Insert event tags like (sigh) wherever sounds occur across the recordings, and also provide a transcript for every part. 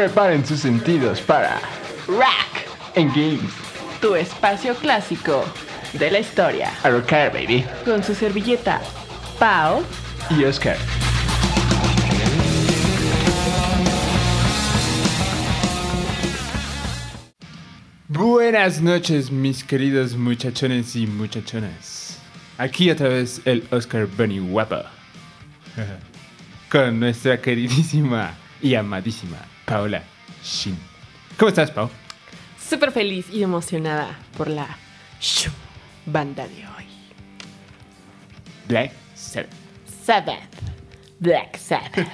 Preparen sus sentidos para Rack, En Games. tu espacio clásico de la historia. A rocar, baby. Con su servilleta, Pau. Y Oscar. Buenas noches, mis queridos muchachones y muchachonas. Aquí otra vez el Oscar Bunny Guapa. (laughs) Con nuestra queridísima y amadísima Paola Shin. ¿Cómo estás, Pau? Súper feliz y emocionada por la Shum banda de hoy. Black Sabbath. Sabbath. Black Sabbath.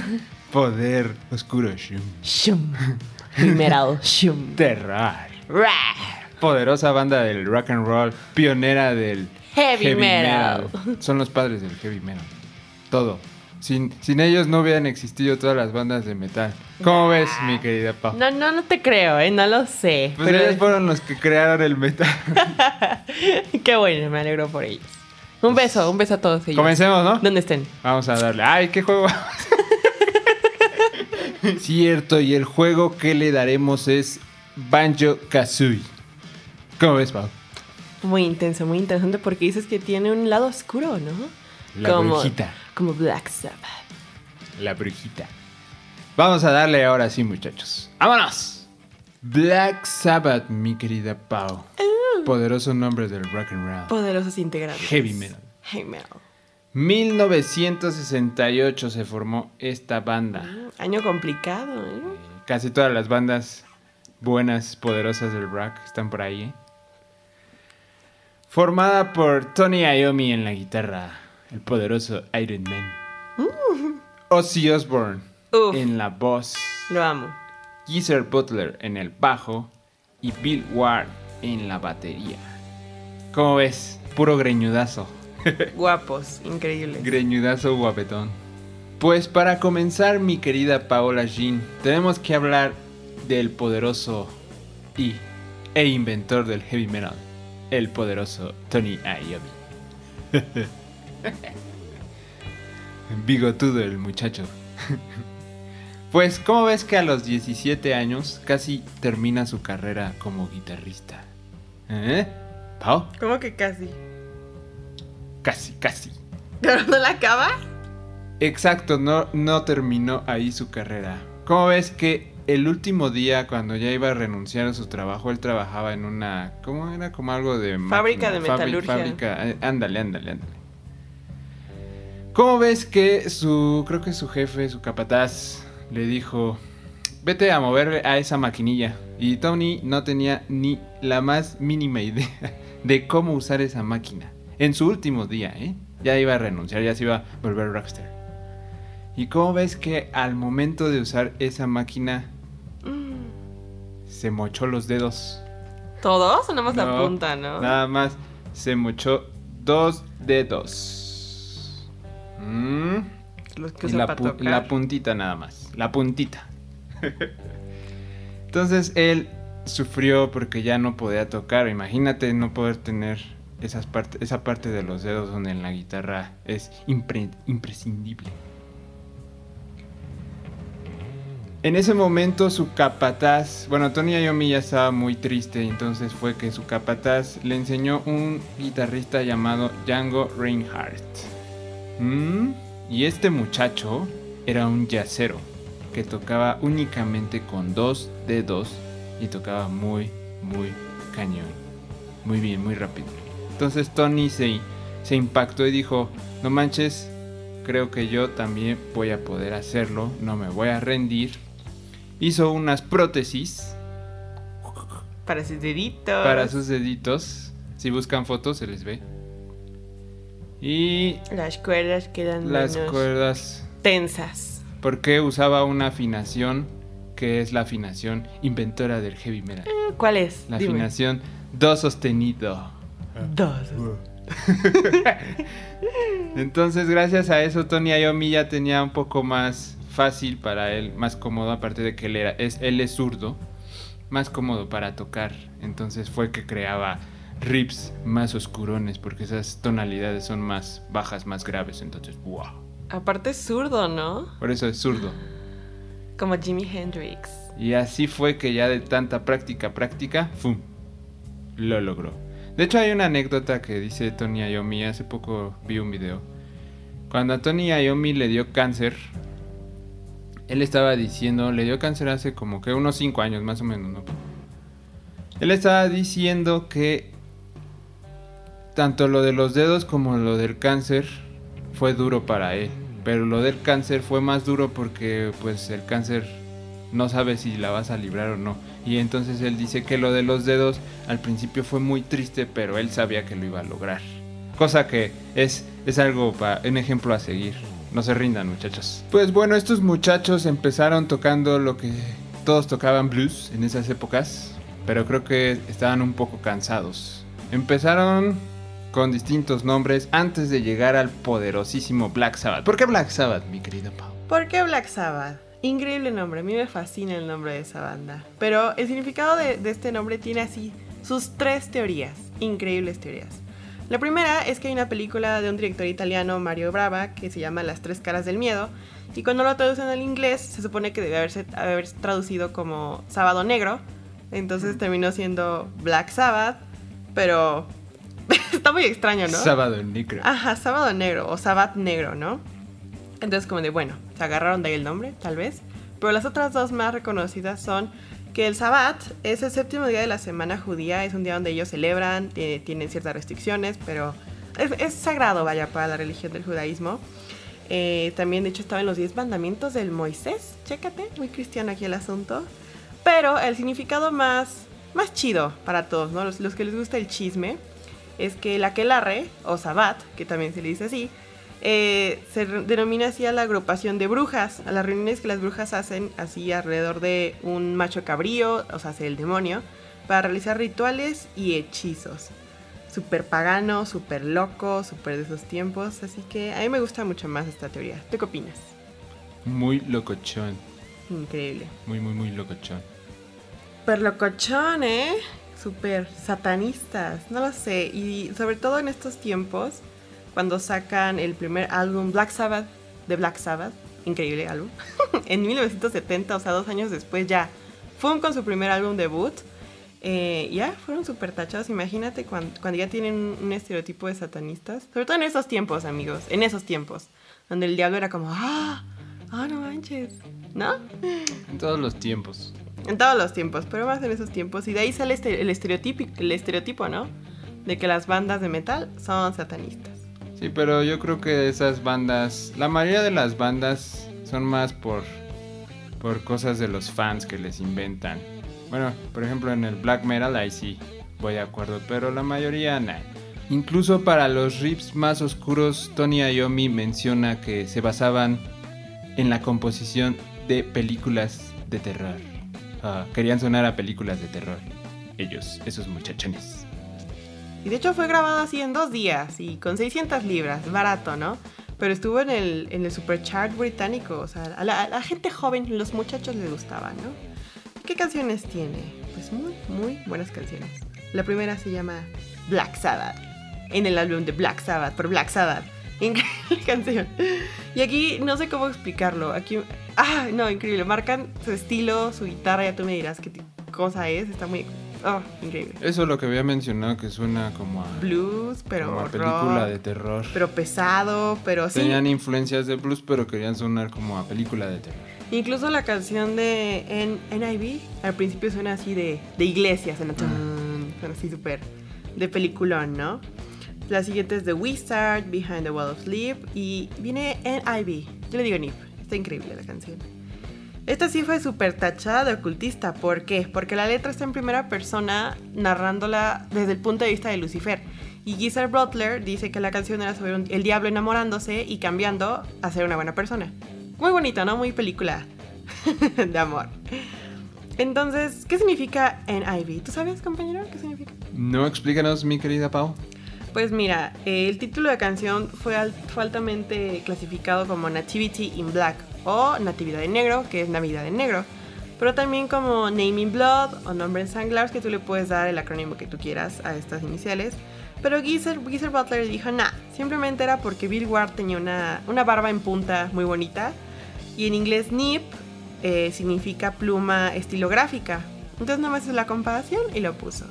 (laughs) Poder oscuro Shum. Shum. Metal Shum. (laughs) Terror. Rar. Poderosa banda del rock and roll, pionera del Heavy metal. Son los padres del heavy metal. Todo. Sin, sin ellos no hubieran existido todas las bandas de metal. ¿Cómo ves, mi querida Pau? No, no, no te creo, ¿eh? No lo sé. Pues pero ellos fueron los que crearon el metal. (laughs) Qué bueno, me alegro por ellos. Un beso, un beso a todos ellos. Comencemos, ¿no? ¿Dónde estén? Vamos a darle. ¡Ay, qué juego! (laughs) Cierto, y el juego que le daremos es Banjo Kazooie. ¿Cómo ves, Pau? Muy intenso, muy interesante porque dices que tiene un lado oscuro, ¿no? La brujita. Como Black Sabbath. La brujita. Vamos a darle ahora sí, muchachos. ¡Vámonos! Black Sabbath, mi querida Pau. Poderoso nombre del rock and roll. Poderosos integrantes. Heavy metal. Heavy metal. 1968 se formó esta banda. Mm, Año complicado, ¿eh? Casi todas las bandas buenas, poderosas del rock están por ahí. ¿eh? Formada por Tony Iommi en la guitarra, el poderoso Iron Man. Ozzy Osbourne Uf. en la voz. Lo amo. Geezer Butler en el bajo y Bill Ward en la batería. ¿Cómo ves? Puro greñudazo. (laughs) Guapos, increíbles. Greñudazo guapetón. Pues para comenzar, mi querida Paola Jean, tenemos que hablar del poderoso y e inventor del heavy metal, el poderoso Tony Iommi. (laughs) (laughs) Bigotudo el muchacho. (laughs) Pues, ¿cómo ves que a los 17 años casi termina su carrera como guitarrista? ¿Eh? ¿Pau? ¿Cómo que casi? Casi, casi. ¿Pero no la acaba? Exacto, no, no terminó ahí su carrera. ¿Cómo ves que el último día, cuando ya iba a renunciar a su trabajo, él trabajaba en una. ¿Cómo era? Como algo de. Fábrica de máquina, metalurgia. Fábrica. eh, Ándale, ándale, ándale. ¿Cómo ves que su. Creo que su jefe, su capataz, le dijo. Vete a mover a esa maquinilla. Y Tony no tenía ni la más mínima idea (laughs) de cómo usar esa máquina. En su último día, ¿eh? Ya iba a renunciar, ya se iba a volver rockstar. ¿Y cómo ves que al momento de usar esa máquina se mochó los dedos? ¿Todos o nada más la punta, no? Nada más se mochó dos dedos. Mm, Los que y usa la, para pu- tocar. la puntita nada más. La puntita. Entonces él sufrió porque ya no podía tocar. Imagínate no poder tener esas parte, esa parte de los dedos donde en la guitarra es impre- imprescindible. En ese momento su capataz, bueno, Tony Iommi ya estaba muy triste, entonces fue que su capataz le enseñó un guitarrista llamado Django Reinhardt. Mm, Y este muchacho era un yacero que tocaba únicamente con dos dedos y tocaba muy, muy cañón. Muy bien, muy rápido. Entonces Tony se, se impactó y dijo, no manches, creo que yo también voy a poder hacerlo, no me voy a rendir. Hizo unas prótesis Para sus deditos. para sus deditos. Si buscan fotos se les ve. Y Las cuerdas quedan las menos cuerdas tensas. porque usaba una afinación que es la afinación inventora del heavy metal. ¿Cuál es? La Dime. afinación do sostenido. Dos. (laughs) Entonces, gracias a eso, Tony Iommi ya tenía un poco más fácil para él, más cómodo, aparte de que él, era, es, él es zurdo, más cómodo para tocar. Entonces fue que creaba riffs más oscurones, porque esas tonalidades son más bajas, más graves. Entonces, wow. Aparte es zurdo, ¿no? Por eso es zurdo. Como Jimi Hendrix. Y así fue que ya de tanta práctica, práctica, ¡fum! Lo logró. De hecho hay una anécdota que dice Tony Iommi, hace poco vi un video. Cuando a Tony Iommi le dio cáncer, él estaba diciendo, le dio cáncer hace como que unos 5 años más o menos, ¿no? Él estaba diciendo que tanto lo de los dedos como lo del cáncer fue duro para él. Pero lo del cáncer fue más duro porque pues el cáncer no sabe si la vas a librar o no. Y entonces él dice que lo de los dedos al principio fue muy triste, pero él sabía que lo iba a lograr. Cosa que es, es algo para un ejemplo a seguir. No se rindan muchachos. Pues bueno, estos muchachos empezaron tocando lo que todos tocaban blues en esas épocas, pero creo que estaban un poco cansados. Empezaron con distintos nombres antes de llegar al poderosísimo Black Sabbath. ¿Por qué Black Sabbath, mi querida Pau? ¿Por qué Black Sabbath? Increíble nombre, a mí me fascina el nombre de esa banda. Pero el significado de, de este nombre tiene así sus tres teorías, increíbles teorías. La primera es que hay una película de un director italiano, Mario Brava, que se llama Las tres caras del miedo, y cuando lo traducen al inglés se supone que debe haberse, haberse traducido como Sábado Negro, entonces terminó siendo Black Sabbath, pero muy extraño, ¿no? Sábado negro. Ajá, sábado negro o sabbat negro, ¿no? Entonces como de, bueno, se agarraron de ahí el nombre, tal vez. Pero las otras dos más reconocidas son que el sabbat es el séptimo día de la semana judía, es un día donde ellos celebran, eh, tienen ciertas restricciones, pero es, es, sagrado, vaya, para la religión del judaísmo. Eh, también, de hecho, estaba en los 10 mandamientos del Moisés, chécate, muy cristiano aquí el asunto. Pero el significado más, más chido para todos, ¿no? Los, los que les gusta el chisme, es que la aquelarre, o sabbat, que también se le dice así, eh, se denomina así a la agrupación de brujas, a las reuniones que las brujas hacen así alrededor de un macho cabrío, o sea, el demonio, para realizar rituales y hechizos. Súper pagano, súper loco, súper de esos tiempos, así que a mí me gusta mucho más esta teoría. ¿Tú qué opinas? Muy locochón. Increíble. Muy, muy, muy locochón. Súper locochón, ¿eh? Súper satanistas, no lo sé. Y sobre todo en estos tiempos, cuando sacan el primer álbum Black Sabbath de Black Sabbath, increíble álbum, (laughs) en 1970, o sea, dos años después ya, fue con su primer álbum debut. Eh, ya fueron súper tachados. Imagínate cuando, cuando, ya tienen un estereotipo de satanistas. Sobre todo en esos tiempos, amigos. En esos tiempos. Donde el diablo era como, ah, ah, no manches. ¿No? En todos los tiempos. En todos los tiempos, pero más en esos tiempos. Y de ahí sale este, el, estereotipo, el estereotipo, ¿no? De que las bandas de metal son satanistas. Sí, pero yo creo que esas bandas, la mayoría de las bandas son más por, por cosas de los fans que les inventan. Bueno, por ejemplo en el black metal ahí sí voy de acuerdo, pero la mayoría no. Incluso para los riffs más oscuros, Tony Iommi menciona que se basaban en la composición de películas de terror. Uh, querían sonar a películas de terror. Ellos, esos muchachones. Y de hecho fue grabado así en dos días y con 600 libras, barato, ¿no? Pero estuvo en el, en el superchart británico, o sea, a la, a la gente joven, los muchachos les gustaba, ¿no? ¿Qué canciones tiene? Pues muy, muy buenas canciones. La primera se llama Black Sabbath, en el álbum de Black Sabbath, por Black Sabbath. Increíble (laughs) canción. Y aquí no sé cómo explicarlo. Aquí, ah, no, increíble. Marcan su estilo, su guitarra, ya tú me dirás qué cosa es. Está muy, oh, increíble. Eso es lo que había mencionado, que suena como a... Blues, pero como a película rock, de terror. Pero pesado, pero sí. Tenían influencias de blues, pero querían sonar como a película de terror. Incluso la canción de N NIV al principio suena así de, de iglesia, suena, tun, suena así súper de peliculón, ¿no? La siguiente es The Wizard, Behind the Wall of Sleep y viene NIV, yo le digo NIV, está increíble la canción. Esta sí fue súper tachada de ocultista, ¿por qué? Porque la letra está en primera persona narrándola desde el punto de vista de Lucifer. Y Geezer Butler dice que la canción era sobre el diablo enamorándose y cambiando a ser una buena persona. Muy bonita, ¿no? Muy película (laughs) de amor. Entonces, ¿qué significa NIV? ¿Tú sabes, compañero, qué significa? No, explícanos, mi querida Pau. Pues mira, el título de canción fue, alt altamente clasificado como Nativity in Black o Natividad en Negro, que es Navidad en Negro. Pero también como Name in Blood o Nombre en Sanglares, que tú le puedes dar el acrónimo que tú quieras a estas iniciales. Pero Geezer, Geezer Butler dijo, nah, simplemente era porque Bill Ward tenía una, una barba en punta muy bonita. Y en inglés Nip eh, significa pluma estilográfica. Entonces nomás es la comparación y lo puso.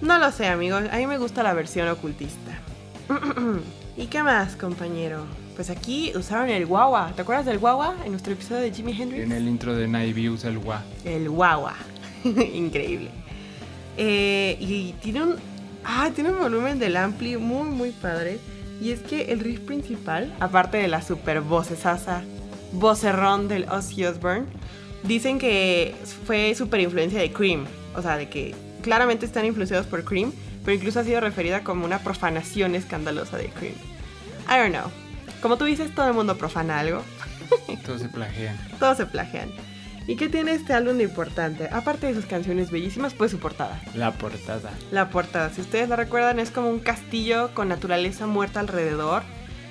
No lo sé, amigos. A mí me gusta la versión ocultista. (clears throat) ¿Y qué más, compañero? Pues aquí usaron el guagua. ¿Te acuerdas del guagua en nuestro episodio de Jimi Hendrix? En el intro de Naive usa el gua. El guagua. (laughs) Increíble. Eh, y tiene un. Ah, tiene un volumen del ampli muy, muy padre. Y es que el riff principal, aparte de la super vocesasa, vocerrón del Ozzy Osbourne, dicen que fue super influencia de Cream. O sea, de que claramente están influenciados por Cream, pero incluso ha sido referida como una profanación escandalosa de Cream. I don't know. Como tú dices, todo el mundo profana algo. (laughs) Todos se plagian. Todos se plagian. ¿Y qué tiene este álbum de importante? Aparte de sus canciones bellísimas, pues su portada. La portada. La portada, si ustedes la recuerdan, es como un castillo con naturaleza muerta alrededor,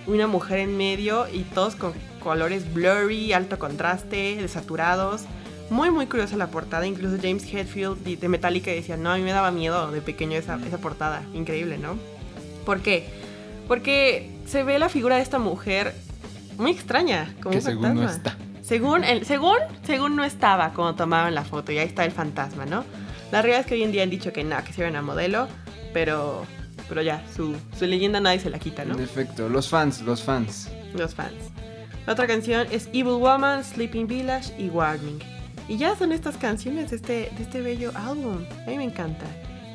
una mujer en medio y todos con colores blurry, alto contraste, desaturados. Muy, muy curiosa la portada. Incluso James Hetfield de Metallica decía, no, a mí me daba miedo de pequeño esa, esa portada. Increíble, ¿no? ¿Por qué? Porque se ve la figura de esta mujer muy extraña, como que un según no fantasma. está. Según, el, según, según no estaba cuando tomaban la foto y ahí está el fantasma, ¿no? La realidad es que hoy en día han dicho que no, que se era una modelo, pero, pero ya, su, su leyenda nadie se la quita, ¿no? En efecto, los fans, los fans. Los fans. La otra canción es Evil Woman, Sleeping Village y Warning. Y ya son estas canciones de este, de este bello álbum. A mí me encanta.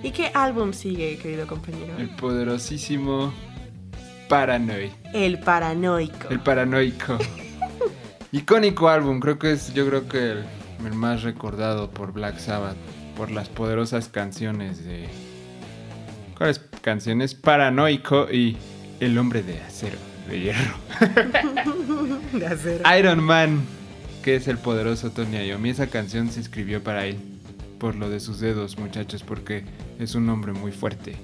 ¿Y qué álbum sigue, querido compañero? El poderosísimo Paranoid. El Paranoico. El paranoico. (laughs) Icónico álbum, creo que es, yo creo que el, el más recordado por Black Sabbath, por las poderosas canciones de... ¿Cuáles canciones? Paranoico y El hombre de acero, de hierro. (laughs) de acero. Iron Man, que es el poderoso Tony Iommi. Esa canción se escribió para él, por lo de sus dedos, muchachos, porque es un hombre muy fuerte.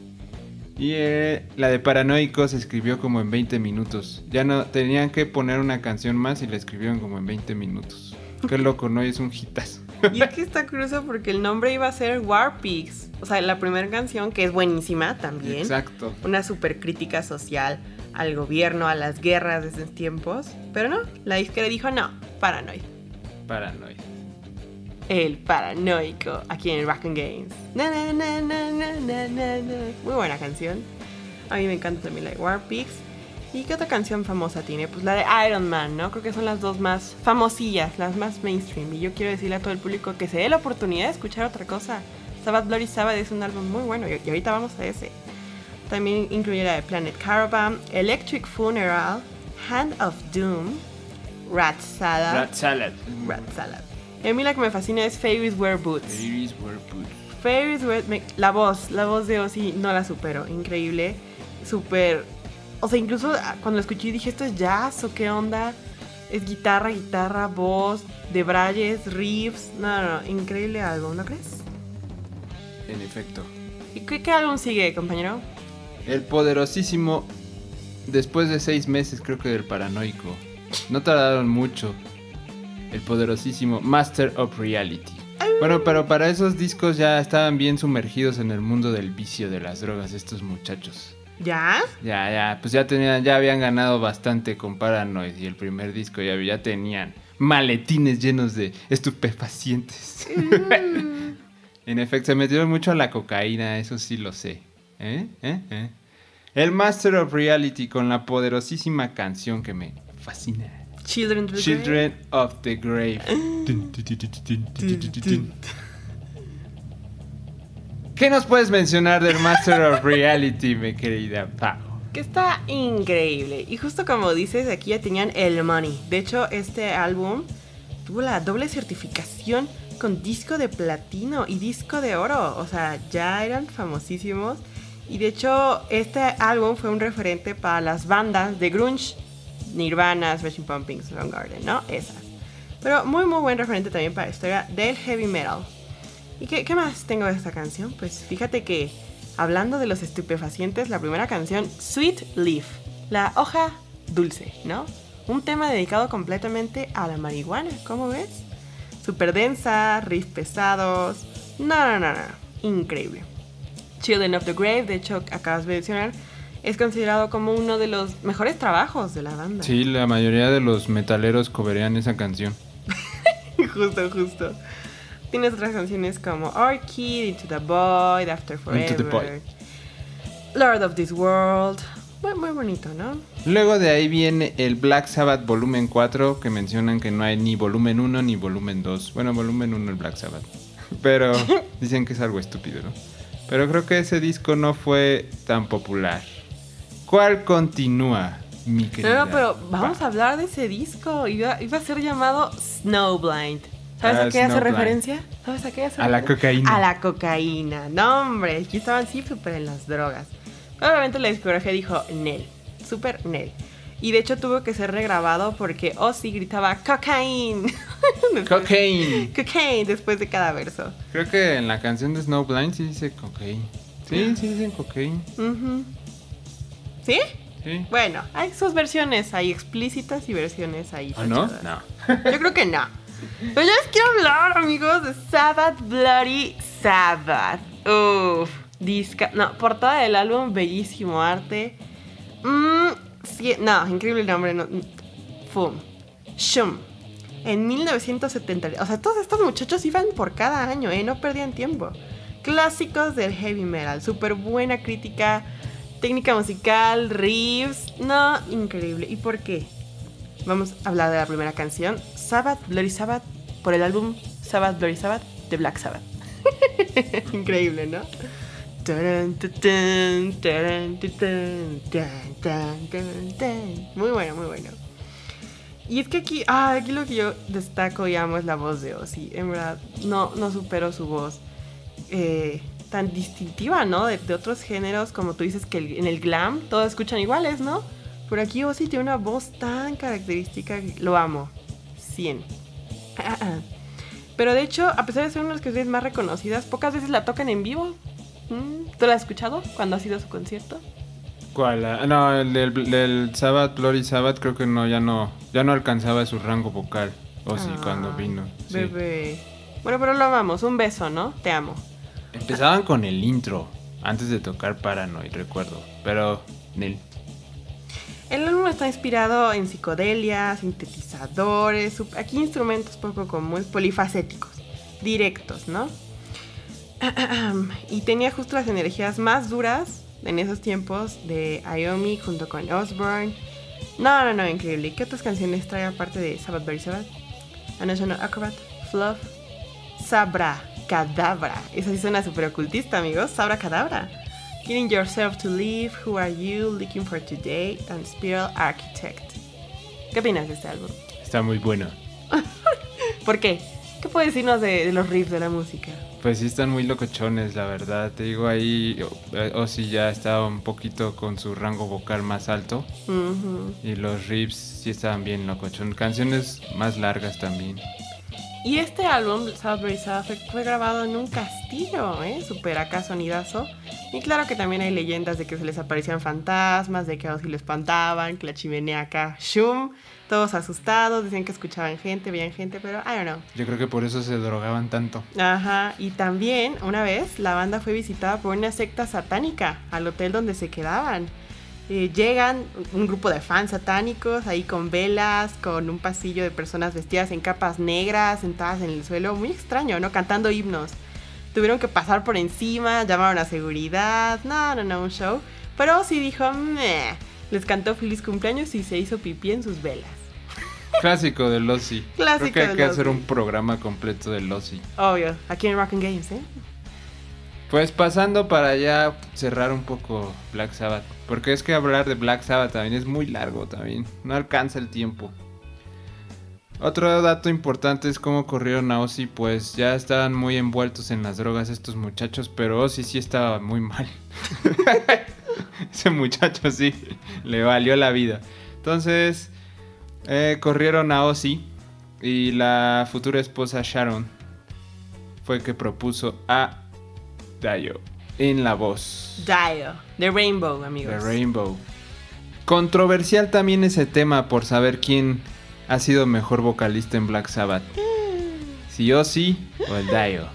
Y eh, la de Paranoico se escribió como en 20 minutos. Ya no tenían que poner una canción más y la escribieron como en 20 minutos. (laughs) Qué loco, ¿no? Y es un hitazo. Y es que está curioso porque el nombre iba a ser War Pigs. O sea, la primera canción, que es buenísima también. Exacto. Una super crítica social al gobierno, a las guerras de esos tiempos. Pero no, la disquera dijo no, Paranoid. Paranoid. El paranoico, aquí en Rock and Games. Na, na, na, na, na, na, na. Muy buena canción. A mí me encanta también la de War Pigs. ¿Y qué otra canción famosa tiene? Pues la de Iron Man, ¿no? Creo que son las dos más famosillas, las más mainstream. Y yo quiero decirle a todo el público que se dé la oportunidad de escuchar otra cosa. Sabbath Bloody Sabbath es un álbum muy bueno y ahorita vamos a ese. También incluye la de Planet Caravan, Electric Funeral, Hand of Doom, Rat Salad. Rat Salad. Rat Salad. Y a mí la que me fascina es Fairies Wear Boots. Iris were put. Fairies Wear... me- la voz, la voz de Ozzy no la supero. Increíble. Súper... O sea, incluso cuando lo escuché dije, ¿esto es jazz o qué onda? Es guitarra, guitarra, voz, debrayes, riffs. No, no, no. Increíble álbum, ¿no crees? En efecto. ¿Y qué, qué álbum sigue, compañero? El poderosísimo, después de seis meses creo que del paranoico, no tardaron mucho, el poderosísimo Master of Reality. Bueno, pero para esos discos ya estaban bien sumergidos en el mundo del vicio de las drogas estos muchachos. ¿Ya? Ya, ya, pues ya tenían, ya habían ganado bastante con Paranoid y el primer disco ya, ya tenían maletines llenos de estupefacientes. (laughs) en efecto, se metieron mucho a la cocaína, eso sí lo sé. ¿Eh? ¿Eh? ¿Eh? El Master of Reality con la poderosísima canción que me fascina. Children, of Children the of the Grave. ¿Qué nos puedes mencionar del Master of Reality, mi querida Pau? Que está increíble. Y justo como dices, aquí ya tenían el money. De hecho, este álbum tuvo la doble certificación con disco de platino y disco de oro. O sea, ya eran famosísimos. Y de hecho, este álbum fue un referente para las bandas de grunge. Nirvana, Smashing Pumpkins, Soundgarden, ¿no? Esas. Pero muy, muy buen referente también para la historia del heavy metal. ¿Y qué, qué más tengo de esta canción? Pues fíjate que hablando de los estupefacientes, la primera canción, Sweet Leaf, la hoja dulce, ¿no? Un tema dedicado completamente a la marihuana, ¿cómo ves? Súper densa, riffs pesados. No, no, no, no. Increíble. Children of the Grave, de hecho, acabas de mencionar, es considerado como uno de los mejores trabajos de la banda. Sí, la mayoría de los metaleros coverean esa canción. (laughs) justo, justo. Tienes otras canciones como Orchid, Into the Void, After Forever, Into the Void. Lord of This World. Muy, muy bonito, ¿no? Luego de ahí viene el Black Sabbath volumen 4, que mencionan que no hay ni volumen 1 ni volumen 2. Bueno, volumen 1 el Black Sabbath. Pero (laughs) dicen que es algo estúpido, ¿no? Pero creo que ese disco no fue tan popular. ¿Cuál continúa, mi querida? No, pero vamos a hablar de ese disco. Iba, iba a ser llamado Snowblind. ¿Sabes Ah, a qué hace referencia? ¿Sabes a qué hace A la referencia? cocaína. A la cocaína. No, hombre, aquí estaban sí súper en las drogas. Obviamente la discografía dijo Nel. Súper Nel. Y de hecho tuvo que ser regrabado porque Ozzy gritaba cocaine. (laughs) (laughs) Cocaine. Cocaine después de cada verso. Creo que en la canción de Snowblind sí dice cocaine. Sí, sí dicen cocaine. ¿Sí? Sí. Bueno, hay sus versiones ahí explícitas y versiones ahí. ¿O no? No. (laughs) Yo creo que no. Pero yo les quiero hablar, amigos, de Sabbath Bloody Sabbath. Uff, disca. No, portada del álbum, bellísimo arte. Mm, sí, no, increíble nombre. No, Fum. Shum. En 1970. O sea, todos estos muchachos iban por cada año, ¿eh? No perdían tiempo. Clásicos del heavy metal. Súper buena crítica. Técnica musical, riffs. No, increíble. ¿Y por qué? Vamos a hablar de la primera canción, Sabbath, Bloody Sabbath, por el álbum Sabbath, Bloody Sabbath de Black Sabbath. (laughs) Increíble, ¿no? Muy bueno, muy bueno. Y es que aquí, ah, aquí lo que yo destaco y amo es la voz de Ozzy. En verdad, no, no supero su voz eh, tan distintiva, ¿no? De, de otros géneros, como tú dices que en el glam todos escuchan iguales, ¿no? Pero aquí Ozzy tiene una voz tan característica que lo amo. 100. Pero de hecho, a pesar de ser una de las canciones más reconocidas, pocas veces la tocan en vivo. Mm, ¿Tú la has escuchado cuando ha sido su concierto? ¿Cuál? Ah, No, el del, del Sabbath, Bloody Sabbath, creo que no, ya no, ya no alcanzaba su rango vocal. O sí, Ah, cuando vino. sí. Bebé. Bueno, pero lo amamos. Un beso, ¿no? Te amo. Empezaban con el intro, antes de tocar Paranoid, recuerdo. Pero, Nel. El álbum está inspirado en psicodelia, sintetizadores, aquí instrumentos poco comunes, polifacéticos, directos, ¿no? (clears throat) Y tenía justo las energías más duras en esos tiempos de Iomi junto con Osborne. No, no, no, increíble. ¿Y ¿Qué otras canciones trae aparte de Sabbath Bloody Sabbath? A National Acrobat, Fluff, Sabra, Cadabra. Esa sí suena súper ocultista, amigos. Sabra Cadabra. Getting Yourself to Live, Who Are You, Looking for Today, and Spiral Architect. ¿Qué opinas de este álbum? Está muy bueno. (laughs) ¿Por qué? ¿Qué puedes decirnos de, de los riffs de la música? Pues sí están muy locochones, la verdad. Te digo ahí, Ozzy ya estaba un poquito con su rango vocal más alto. Y los riffs sí estaban bien locochones. Canciones más largas también. Y este álbum, Southbury South, fue, fue grabado en un castillo, ¿eh? Super acá sonidazo. Y claro que también hay leyendas de que se les aparecían fantasmas, de que a Ozzy lo espantaban, que la chimenea acá, shum, todos asustados, decían que escuchaban gente, veían gente, pero I don't know. Yo creo que por eso se drogaban tanto. Ajá, y también una vez la banda fue visitada por una secta satánica al hotel donde se quedaban. Eh, llegan un grupo de fans satánicos ahí con velas, con un pasillo de personas vestidas en capas negras, sentadas en el suelo, muy extraño, ¿no? Cantando himnos. Tuvieron que pasar por encima, llamaron a seguridad, no, no, no, un show. Pero sí dijo, "Meh". Les cantó feliz cumpleaños y se hizo pipí en sus velas. Clásico de Ozzy. (laughs) Clásico Creo que hay del que hacer Ozzy. un programa completo de Ozzy. Obvio, aquí en Rock and Games, ¿eh? Pues pasando para ya cerrar un poco Black Sabbath. Porque es que hablar de Black Sabbath también es muy largo también. No alcanza el tiempo. Otro dato importante es cómo corrieron a Ozzy. Pues ya estaban muy envueltos en las drogas estos muchachos. Pero Ozzy sí estaba muy mal. (laughs) (laughs) Ese muchacho sí le valió la vida. Entonces eh, corrieron a Ozzy. Y la futura esposa Sharon fue que propuso a Dio en la voz. Dio, The Rainbow, amigos. The Rainbow. Controversial también ese tema por saber quién ha sido mejor vocalista en Black Sabbath. Si Ozzy o el Dio.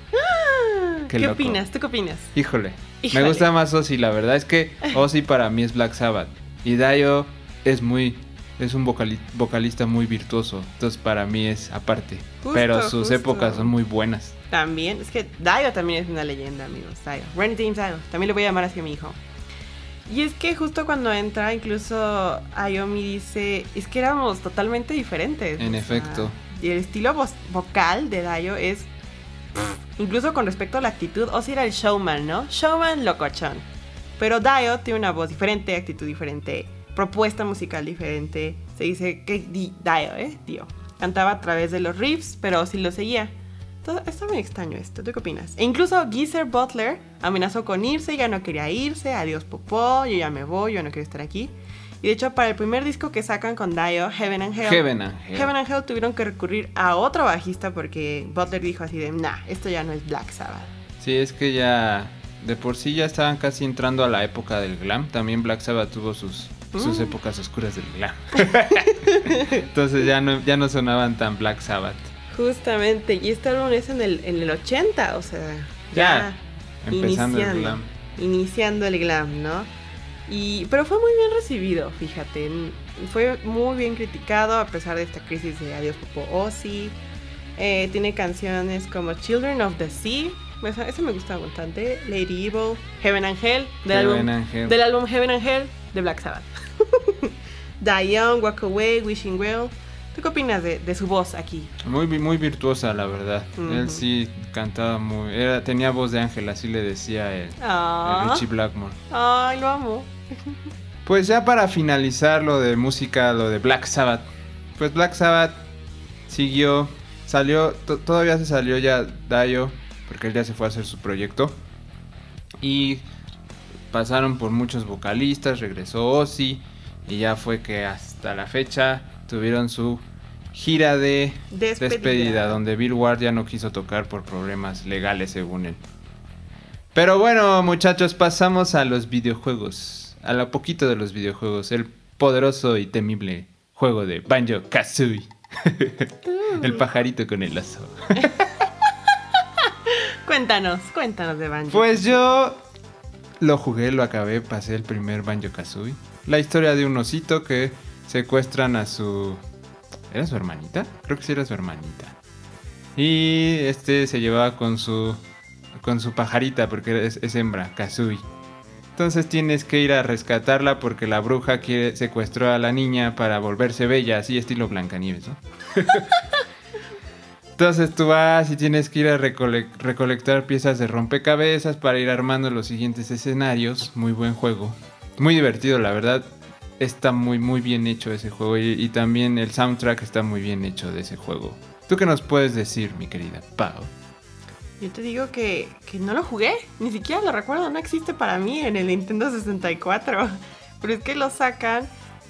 ¿Qué, Qué loco. opinas? ¿Tú qué opinas? Híjole. Híjole. Me gusta más Ozzy, la verdad es que (laughs) Ozzy para mí es Black Sabbath. Y Dio es muy es un vocali- vocalista muy virtuoso. Entonces para mí es aparte. Justo, Pero sus justo. épocas son muy buenas. También, es que Dio también es una leyenda, amigos. Dio. Ronnie James Dio. También le voy a llamar así a mi hijo. Y es que justo cuando entra, incluso Ayomi dice, es que éramos totalmente diferentes. En o sea, efecto. y el estilo vocal de Dio es, incluso con respecto a la actitud, o si era el showman, ¿no? Showman locochón. Pero Dio tiene una voz diferente, actitud diferente, propuesta musical diferente. Se dice que Di- Dio, ¿eh? Dio. Cantaba a través de los riffs, pero sí lo seguía. Todo, está muy extraño esto, ¿tú qué opinas? E incluso Geezer Butler amenazó con irse, ya no quería irse, adiós popó, yo ya me voy, yo no quiero estar aquí. Y de hecho, para el primer disco que sacan con Dio, Heaven and Hell, Heaven and Hell. Heaven and Hell tuvieron que recurrir a otro bajista porque Butler dijo así de, nah, esto ya no es Black Sabbath. Sí, es que ya de por sí ya estaban casi entrando a la época del glam. También Black Sabbath tuvo sus, sus Mm. épocas oscuras del glam. (laughs) Entonces ya no, ya no sonaban tan Black Sabbath. Justamente, y este álbum es en el, en el 80, o sea, Ya, ya, empezando el iniciando, glam. iniciando el glam, ¿no? Y, pero fue muy bien recibido, fíjate, n- fue muy bien criticado a pesar de esta crisis de Adiós Popo Ozzy. Eh, tiene canciones como Children of the Sea, esa, esa me gusta bastante, Lady Evil, Heaven and Hell, del, Heaven álbum, and Hell. del álbum Heaven and Hell de Black Sabbath. (laughs) Die Young, Walk Away, Wishing Well. ¿Tú qué opinas de, de su voz aquí? Muy, muy virtuosa, la verdad. Ujú. Él sí cantaba muy... Era, tenía voz de ángel, así le decía el, el Ah, Richie Blackmore. ay, lo amo. Pues ya para finalizar lo de música, lo de Black Sabbath. Pues Black Sabbath siguió, salió, to- todavía se salió ya Dio, porque él ya se fue a hacer su proyecto. Y pasaron por muchos vocalistas, regresó Ozzy y ya fue que hasta la fecha tuvieron su gira de Despedida. despedida, donde Bill Ward ya no quiso tocar por problemas legales según él. Pero bueno, muchachos, pasamos a los videojuegos. A lo poquito de los videojuegos. El poderoso y temible juego de Banjo Kazooie. (laughs) el pajarito con el oso. (laughs) Cuéntanos, cuéntanos de Banjo. Pues yo lo jugué, lo acabé, pasé el primer Banjo Kazooie. La historia de un osito que secuestran a su. ¿Era su hermanita? Creo que sí era su hermanita. Y este se llevaba con su. con su pajarita, porque es, es hembra, Kazooie. Entonces tienes que ir a rescatarla porque la bruja quiere secuestró a la niña para volverse bella, así estilo Blancanieves, ¿no? (laughs) Entonces tú vas y tienes que ir a recole- recolectar piezas de rompecabezas para ir armando los siguientes escenarios. Muy buen juego. Muy divertido, la verdad. Está muy, muy bien hecho ese juego. Y, y también el soundtrack está muy bien hecho de ese juego. ¿Tú qué nos puedes decir, mi querida Pau? Yo te digo que, que no lo jugué, ni siquiera lo recuerdo, no existe para mí en el Nintendo 64. (laughs) Pero es que lo sacan.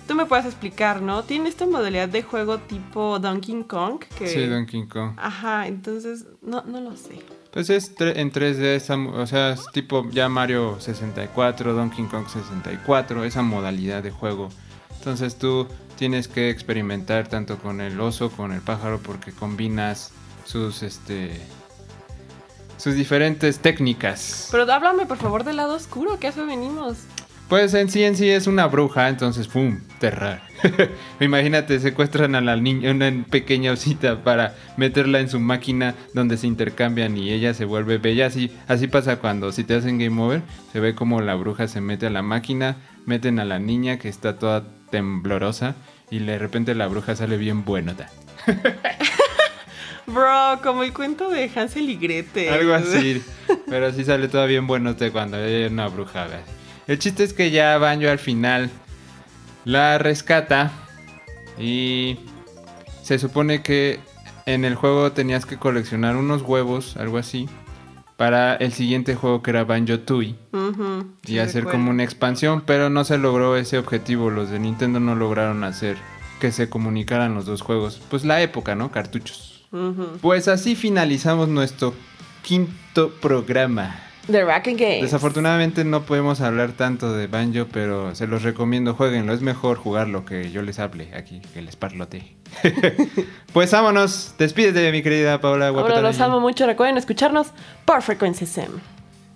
Tú me puedes explicar, ¿no? Tiene esta modalidad de juego tipo Donkey Kong. Que... Sí, Donkey Kong. Ajá, entonces no, no lo sé. Pues es en 3D, esa mo- o sea, es tipo ya Mario 64, Donkey Kong 64, esa modalidad de juego. Entonces tú tienes que experimentar tanto con el oso, con el pájaro, porque combinas sus, este, sus diferentes técnicas. Pero háblame por favor del lado oscuro, que a eso venimos. Pues en sí en sí es una bruja, entonces ¡pum! Terror. (laughs) Imagínate, secuestran a la niña, una pequeña osita para meterla en su máquina donde se intercambian y ella se vuelve bella. Así, así pasa cuando si te hacen game over, se ve como la bruja se mete a la máquina, meten a la niña que está toda temblorosa y de repente la bruja sale bien buenota. (laughs) Bro, como el cuento de Hansel y Gretel. Algo así. Pero sí sale todo bien buenote cuando hay una bruja. ¿verdad? El chiste es que ya Banjo al final la rescata. Y se supone que en el juego tenías que coleccionar unos huevos, algo así. Para el siguiente juego que era Banjo Tooie. Ujú, Y sí hacer como una expansión. Pero no se logró ese objetivo. Los de Nintendo no lograron hacer que se comunicaran los dos juegos. Pues la época, ¿no? Cartuchos. Pues así finalizamos nuestro quinto programa. The Rack and Games. Desafortunadamente no podemos hablar tanto de Banjo, pero se los recomiendo, jueguenlo. Es mejor jugarlo que yo les hable aquí, que les parlote. (laughs) pues vámonos, despídete mi querida Paola Ahora los amo mucho. Recuerden escucharnos por Frequency SEM.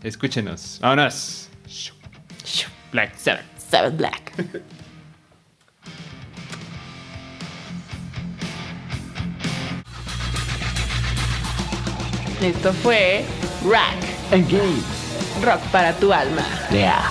Escúchenos, vámonos. Black Sabbath. Sabbath Black. (laughs) Esto fue Rack. Engage. Rock para tu alma. Yeah.